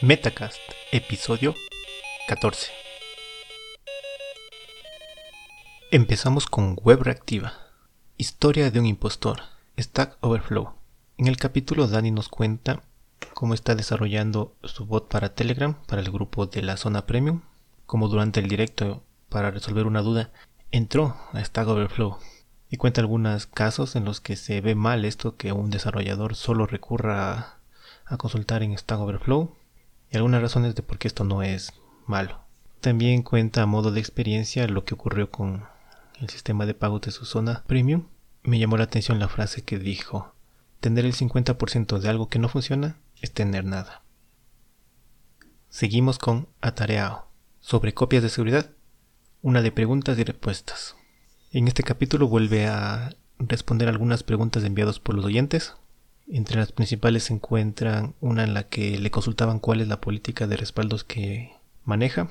Metacast, episodio 14. Empezamos con Web Reactiva. Historia de un impostor. Stack Overflow. En el capítulo Dani nos cuenta cómo está desarrollando su bot para Telegram, para el grupo de la zona premium, como durante el directo para resolver una duda entró a Stack Overflow y cuenta algunos casos en los que se ve mal esto que un desarrollador solo recurra a, a consultar en Stack Overflow y algunas razones de por qué esto no es malo. También cuenta a modo de experiencia lo que ocurrió con el sistema de pago de su zona premium. Me llamó la atención la frase que dijo, tener el 50% de algo que no funciona es tener nada. Seguimos con Atareao. Sobre copias de seguridad, una de preguntas y respuestas. En este capítulo vuelve a responder algunas preguntas enviadas por los oyentes, entre las principales se encuentran una en la que le consultaban cuál es la política de respaldos que maneja.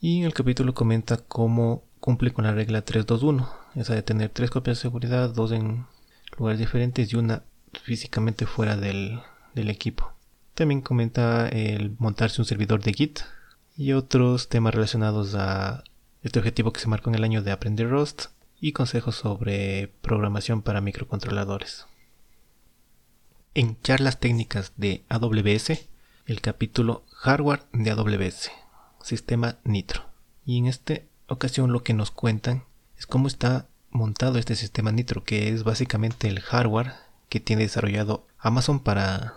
Y el capítulo comenta cómo cumple con la regla 321, esa de tener tres copias de seguridad, dos en lugares diferentes y una físicamente fuera del, del equipo. También comenta el montarse un servidor de Git y otros temas relacionados a este objetivo que se marcó en el año de aprender Rust y consejos sobre programación para microcontroladores. En charlas técnicas de AWS, el capítulo Hardware de AWS, sistema Nitro. Y en esta ocasión lo que nos cuentan es cómo está montado este sistema Nitro, que es básicamente el hardware que tiene desarrollado Amazon para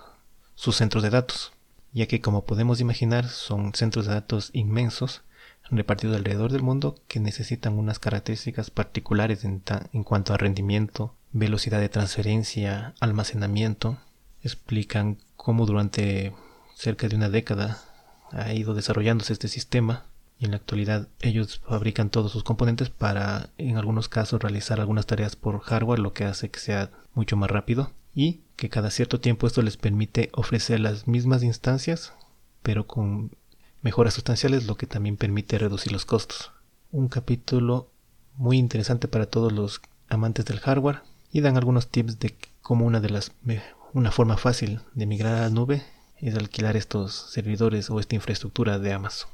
sus centros de datos, ya que como podemos imaginar son centros de datos inmensos repartidos alrededor del mundo que necesitan unas características particulares en, en cuanto a rendimiento, velocidad de transferencia, almacenamiento explican cómo durante cerca de una década ha ido desarrollándose este sistema y en la actualidad ellos fabrican todos sus componentes para en algunos casos realizar algunas tareas por hardware lo que hace que sea mucho más rápido y que cada cierto tiempo esto les permite ofrecer las mismas instancias pero con mejoras sustanciales lo que también permite reducir los costos. Un capítulo muy interesante para todos los amantes del hardware y dan algunos tips de cómo una de las una forma fácil de migrar a la nube es alquilar estos servidores o esta infraestructura de Amazon.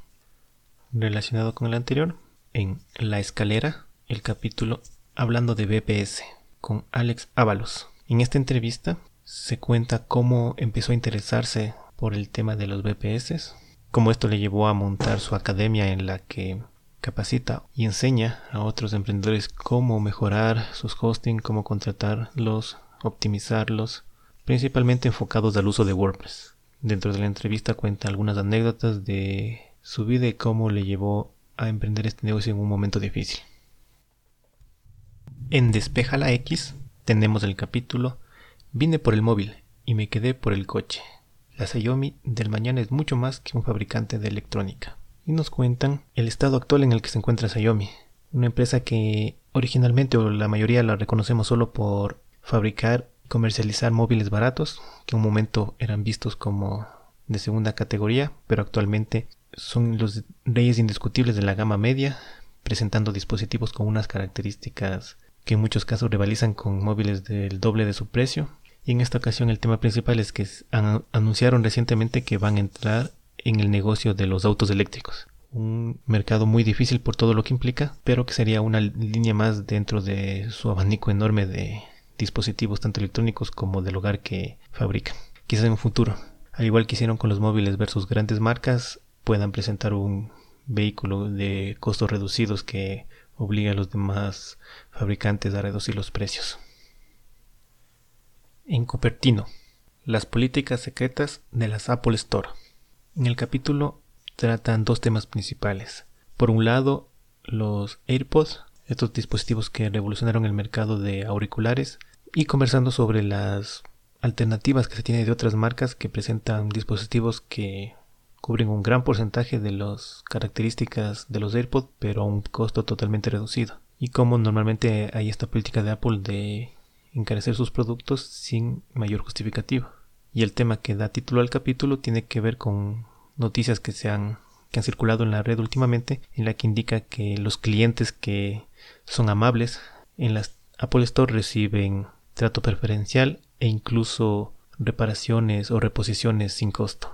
Relacionado con el anterior, en La Escalera, el capítulo hablando de BPS con Alex Ábalos. En esta entrevista se cuenta cómo empezó a interesarse por el tema de los BPS, cómo esto le llevó a montar su academia en la que capacita y enseña a otros emprendedores cómo mejorar sus hosting, cómo contratarlos, optimizarlos principalmente enfocados al uso de WordPress. Dentro de la entrevista cuenta algunas anécdotas de su vida y cómo le llevó a emprender este negocio en un momento difícil. En Despeja la X tenemos el capítulo Vine por el móvil y me quedé por el coche. La Xiaomi del mañana es mucho más que un fabricante de electrónica. Y nos cuentan el estado actual en el que se encuentra Xiaomi, una empresa que originalmente o la mayoría la reconocemos solo por fabricar comercializar móviles baratos, que un momento eran vistos como de segunda categoría, pero actualmente son los reyes indiscutibles de la gama media, presentando dispositivos con unas características que en muchos casos rivalizan con móviles del doble de su precio. Y en esta ocasión el tema principal es que anunciaron recientemente que van a entrar en el negocio de los autos eléctricos. Un mercado muy difícil por todo lo que implica, pero que sería una línea más dentro de su abanico enorme de, dispositivos tanto electrónicos como del hogar que fabrican. Quizás en un futuro, al igual que hicieron con los móviles versus grandes marcas, puedan presentar un vehículo de costos reducidos que obligue a los demás fabricantes a reducir los precios. En Cupertino, las políticas secretas de las Apple Store. En el capítulo tratan dos temas principales. Por un lado, los AirPods estos dispositivos que revolucionaron el mercado de auriculares y conversando sobre las alternativas que se tiene de otras marcas que presentan dispositivos que cubren un gran porcentaje de las características de los AirPods pero a un costo totalmente reducido y como normalmente hay esta política de Apple de encarecer sus productos sin mayor justificativo y el tema que da título al capítulo tiene que ver con noticias que se han que han circulado en la red últimamente en la que indica que los clientes que son amables. En las Apple Store reciben trato preferencial e incluso reparaciones o reposiciones sin costo.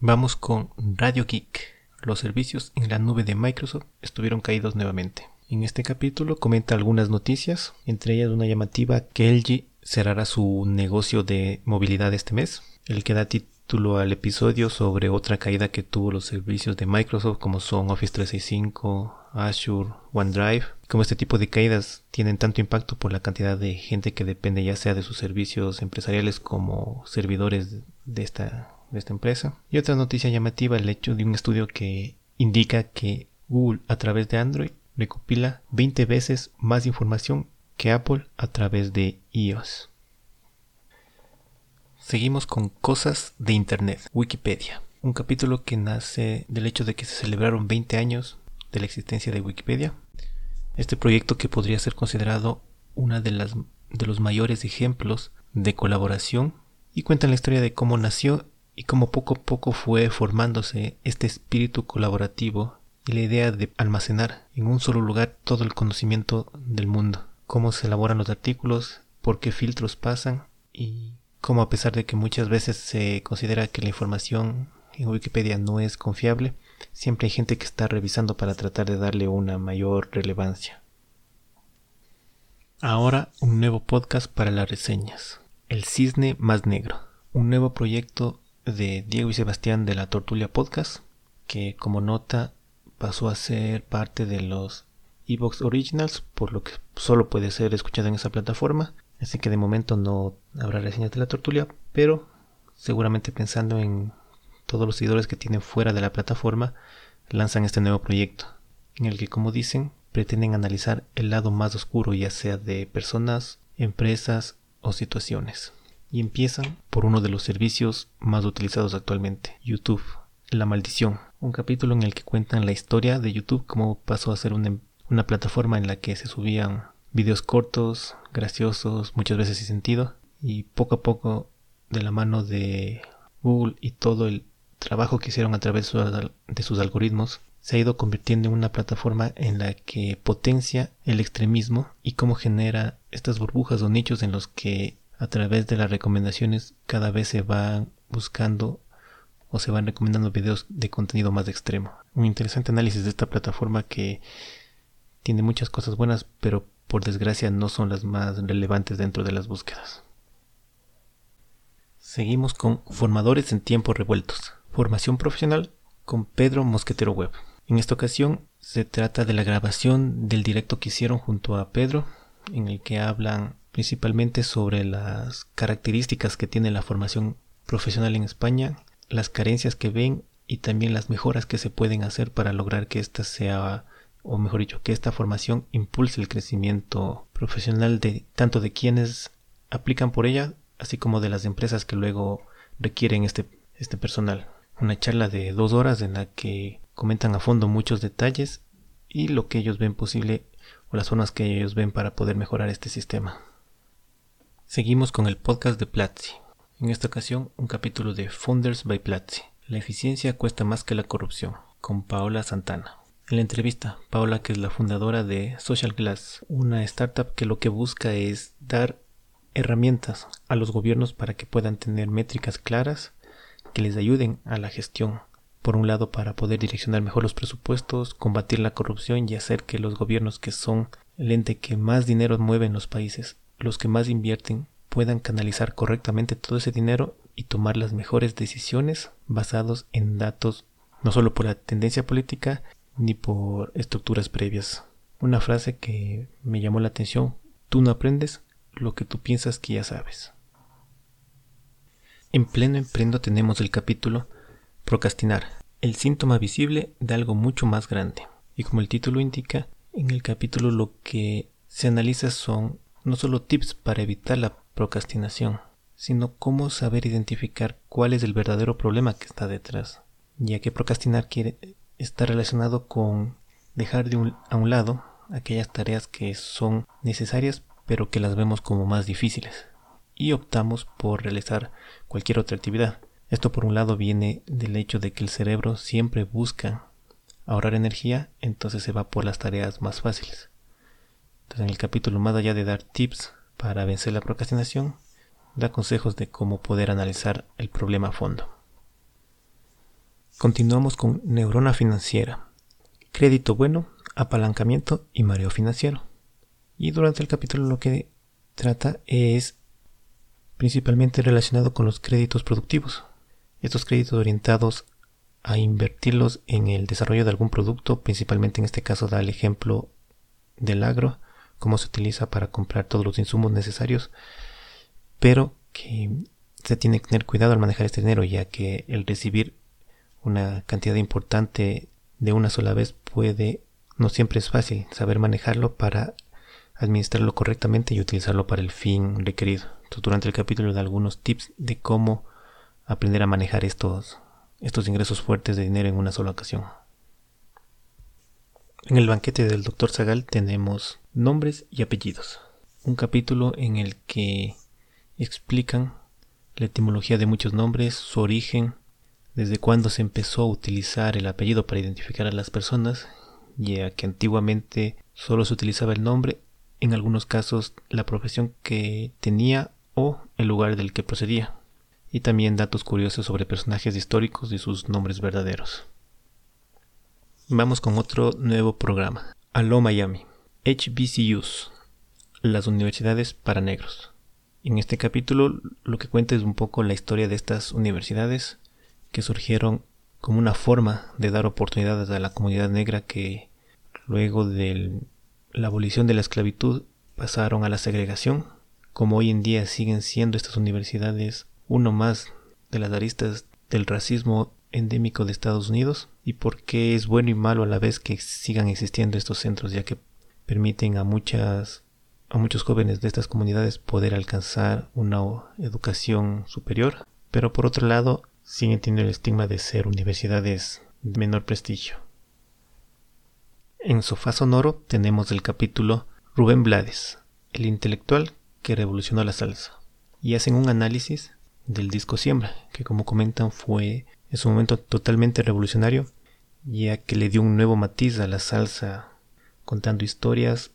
Vamos con Radio Geek. Los servicios en la nube de Microsoft estuvieron caídos nuevamente. En este capítulo comenta algunas noticias, entre ellas una llamativa que LG cerrará su negocio de movilidad este mes, el que da título al episodio sobre otra caída que tuvo los servicios de Microsoft como son Office 365, Azure, OneDrive. Como este tipo de caídas tienen tanto impacto por la cantidad de gente que depende ya sea de sus servicios empresariales como servidores de esta, empresa. Y otra noticia llamativa, el hecho de un estudio que indica que Google a través de Android recopila 20 veces más información que Apple a través de iOS. Seguimos con cosas de Internet, Wikipedia. Un capítulo que nace del hecho de que se celebraron 20 años de la existencia de Wikipedia. Este proyecto que podría ser considerado una de de los mayores ejemplos de colaboración y cuenta la historia de cómo nació y cómo poco a poco fue formándose este espíritu colaborativo y la idea de almacenar en un solo lugar todo el conocimiento del mundo, cómo se elaboran los artículos, por qué filtros pasan y cómo a pesar de que muchas veces se considera que la información en Wikipedia no es confiable, siempre hay gente que está revisando para tratar de darle una mayor relevancia. Ahora un nuevo podcast para las reseñas. El Cisne Más Negro. Un nuevo proyecto de Diego y Sebastián de la Tortulia Podcast, que como nota pasó a ser parte de los Evox Originals, por lo que solo puede ser escuchado en esa plataforma. Así que de momento no habrá reseñas de la Tortulia, pero seguramente pensando en todos los seguidores que tienen fuera de la plataforma, lanzan este nuevo proyecto, en el que, como dicen, pretenden analizar el lado más oscuro, ya sea de personas, empresas o situaciones. Y empiezan por uno de los servicios más utilizados actualmente, YouTube, La Maldición, un capítulo en el que cuentan la historia de YouTube, cómo pasó a ser una, una plataforma en la que se subían videos cortos, graciosos, muchas veces sin sentido, y poco a poco, de la mano de Google y todo el trabajo que hicieron a través de sus algoritmos, se ha ido convirtiendo en una plataforma en la que potencia el extremismo y cómo genera estas burbujas o nichos en los que a través de las recomendaciones cada vez se van buscando o se van recomendando videos de contenido más extremo. Un interesante análisis de esta plataforma que tiene muchas cosas buenas, pero por desgracia no son las más relevantes dentro de las búsquedas. Seguimos con formadores en tiempos revueltos. Formación profesional con Pedro Mosquetero Web. En esta ocasión se trata de la grabación del directo que hicieron junto a Pedro, en el que hablan principalmente sobre las características que tiene la formación profesional en España, las carencias que ven y también las mejoras que se pueden hacer para lograr que esta sea o mejor dicho, que esta formación impulse el crecimiento profesional de tanto de quienes aplican por ella, así como de las empresas que luego requieren este, este personal. Una charla de dos horas en la que comentan a fondo muchos detalles y lo que ellos ven posible o las zonas que ellos ven para poder mejorar este sistema. Seguimos con el podcast de Platzi. En esta ocasión, un capítulo de Founders by Platzi. La eficiencia cuesta más que la corrupción, con Paola Santana. En la entrevista, Paola, que es la fundadora de Social Glass, una startup que lo que busca es dar herramientas a los gobiernos para que puedan tener métricas claras que les ayuden a la gestión. Por un lado, para poder direccionar mejor los presupuestos, combatir la corrupción y hacer que los gobiernos que son el ente que más dinero mueve en los países, los que más invierten, puedan canalizar correctamente todo ese dinero y tomar las mejores decisiones basados en datos no solo por la tendencia política, ni por estructuras previas. Una frase que me llamó la atención, tú no aprendes lo que tú piensas que ya sabes. En pleno emprendo tenemos el capítulo Procrastinar, el síntoma visible de algo mucho más grande. Y como el título indica, en el capítulo lo que se analiza son no solo tips para evitar la procrastinación, sino cómo saber identificar cuál es el verdadero problema que está detrás, ya que procrastinar está relacionado con dejar de a un lado aquellas tareas que son necesarias pero que las vemos como más difíciles y optamos por realizar cualquier otra actividad. Esto por un lado viene del hecho de que el cerebro siempre busca ahorrar energía, entonces se va por las tareas más fáciles. Entonces en el capítulo más allá de dar tips para vencer la procrastinación, da consejos de cómo poder analizar el problema a fondo. Continuamos con neurona financiera, crédito bueno, apalancamiento y mareo financiero. Y durante el capítulo lo que trata es principalmente relacionado con los créditos productivos. Estos créditos orientados a invertirlos en el desarrollo de algún producto, principalmente en este caso da el ejemplo del agro, cómo se utiliza para comprar todos los insumos necesarios, pero que se tiene que tener cuidado al manejar este dinero, ya que el recibir una cantidad importante de una sola vez puede, no siempre es fácil saber manejarlo para administrarlo correctamente y utilizarlo para el fin requerido. Durante el capítulo da algunos tips de cómo aprender a manejar estos, estos ingresos fuertes de dinero en una sola ocasión. En el banquete del Dr. Zagal tenemos nombres y apellidos. Un capítulo en el que explican la etimología de muchos nombres, su origen, desde cuándo se empezó a utilizar el apellido para identificar a las personas, ya que antiguamente solo se utilizaba el nombre, en algunos casos la profesión que tenía o el lugar del que procedía, y también datos curiosos sobre personajes históricos y sus nombres verdaderos. Vamos con otro nuevo programa. Aló Miami. HBCUs. Las universidades para negros. En este capítulo lo que cuenta es un poco la historia de estas universidades que surgieron como una forma de dar oportunidades a la comunidad negra que luego de la abolición de la esclavitud pasaron a la segregación, como hoy en día siguen siendo estas universidades uno más de las aristas del racismo endémico de Estados Unidos y por qué es bueno y malo a la vez que sigan existiendo estos centros ya que permiten a muchas a muchos jóvenes de estas comunidades poder alcanzar una educación superior, pero por otro lado siguen teniendo el estigma de ser universidades de menor prestigio. En Sofá Sonoro tenemos el capítulo Rubén Blades, el intelectual que revolucionó la salsa, y hacen un análisis del disco Siembra, que como comentan fue en su momento totalmente revolucionario, ya que le dio un nuevo matiz a la salsa, contando historias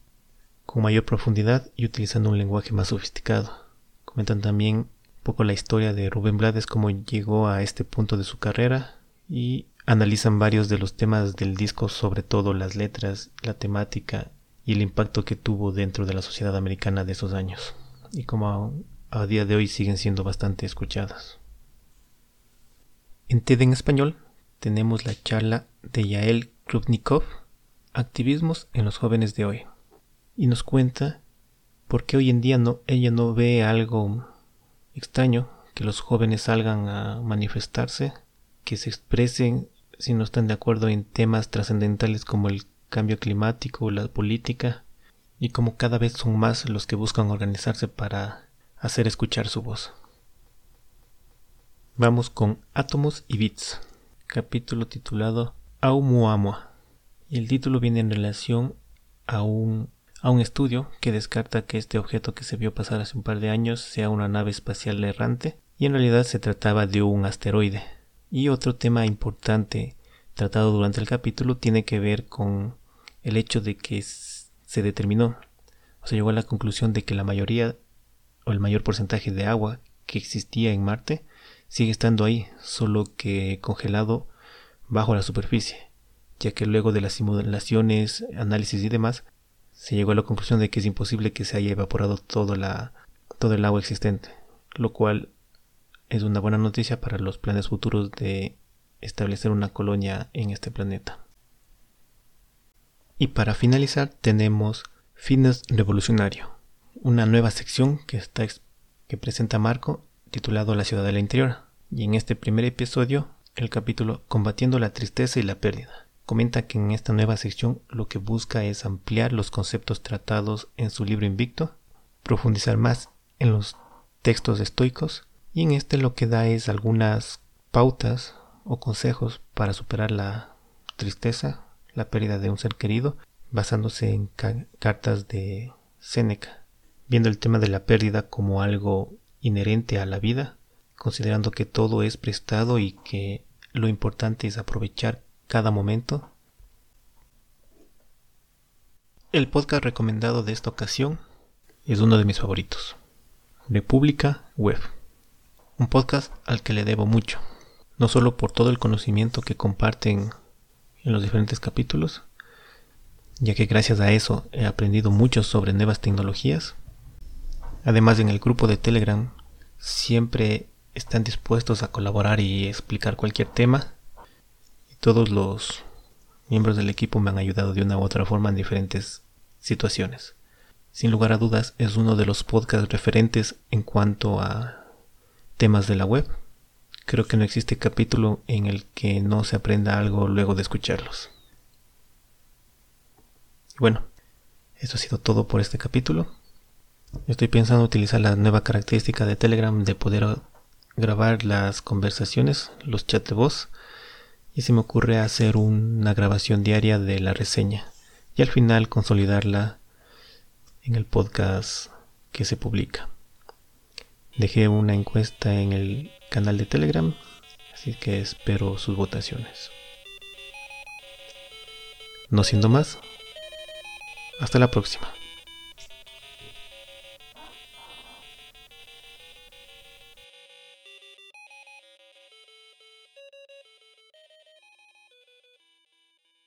con mayor profundidad y utilizando un lenguaje más sofisticado. Comentan también un poco la historia de Rubén Blades, cómo llegó a este punto de su carrera y analizan varios de los temas del disco, sobre todo las letras, la temática el impacto que tuvo dentro de la sociedad americana de esos años y cómo a, día de hoy siguen siendo bastante escuchadas. En TED en español tenemos la charla de Yael Krupnikov, Activismos en los jóvenes de hoy y nos cuenta por qué hoy en día ella no ve algo extraño que los jóvenes salgan a manifestarse, que se expresen si no están de acuerdo en temas trascendentales como el cambio climático la política, y como cada vez son más los que buscan organizarse para hacer escuchar su voz. Vamos con Átomos y Bits, capítulo titulado Aumuamua. Y el título viene en relación a un a un estudio que descarta que este objeto que se vio pasar hace un par de años sea una nave espacial errante y en realidad se trataba de un asteroide. Y otro tema importante tratado durante el capítulo tiene que ver con el hecho de que se determinó o se llegó a la conclusión de que la mayoría o el mayor porcentaje de agua que existía en Marte sigue estando ahí, solo que congelado bajo la superficie, ya que luego de las simulaciones, análisis y demás, se llegó a la conclusión de que es imposible que se haya evaporado todo, la, todo el agua existente, lo cual es una buena noticia para los planes futuros de establecer una colonia en este planeta. Y para finalizar tenemos Fitness Revolucionario, una nueva sección que, presenta Marco titulado La ciudad del interior. Y en este primer episodio, el capítulo Combatiendo la tristeza y la pérdida. Comenta que en esta nueva sección lo que busca es ampliar los conceptos tratados en su libro Invicto, profundizar más en los textos estoicos y en este lo que da es algunas pautas o consejos para superar la tristeza, la pérdida de un ser querido, basándose en cartas de Séneca, viendo el tema de la pérdida como algo inherente a la vida, considerando que todo es prestado y que lo importante es aprovechar cada momento. El podcast recomendado de esta ocasión es uno de mis favoritos, República Web, un podcast al que le debo mucho, no solo por todo el conocimiento que comparten en los diferentes capítulos, ya que gracias a eso he aprendido mucho sobre nuevas tecnologías. Además en el grupo de Telegram siempre están dispuestos a colaborar y explicar cualquier tema. Y todos los miembros del equipo me han ayudado de una u otra forma en diferentes situaciones. Sin lugar a dudas es uno de los podcasts referentes en cuanto a temas de la web. Creo que no existe capítulo en el que no se aprenda algo luego de escucharlos. Bueno, eso ha sido todo por este capítulo. Estoy pensando utilizar la nueva característica de Telegram de poder grabar las conversaciones, los chats de voz, y se me ocurre hacer una grabación diaria de la reseña y al final consolidarla en el podcast que se publica. Dejé una encuesta en el canal de Telegram, así que espero sus votaciones. No siendo más, hasta la próxima.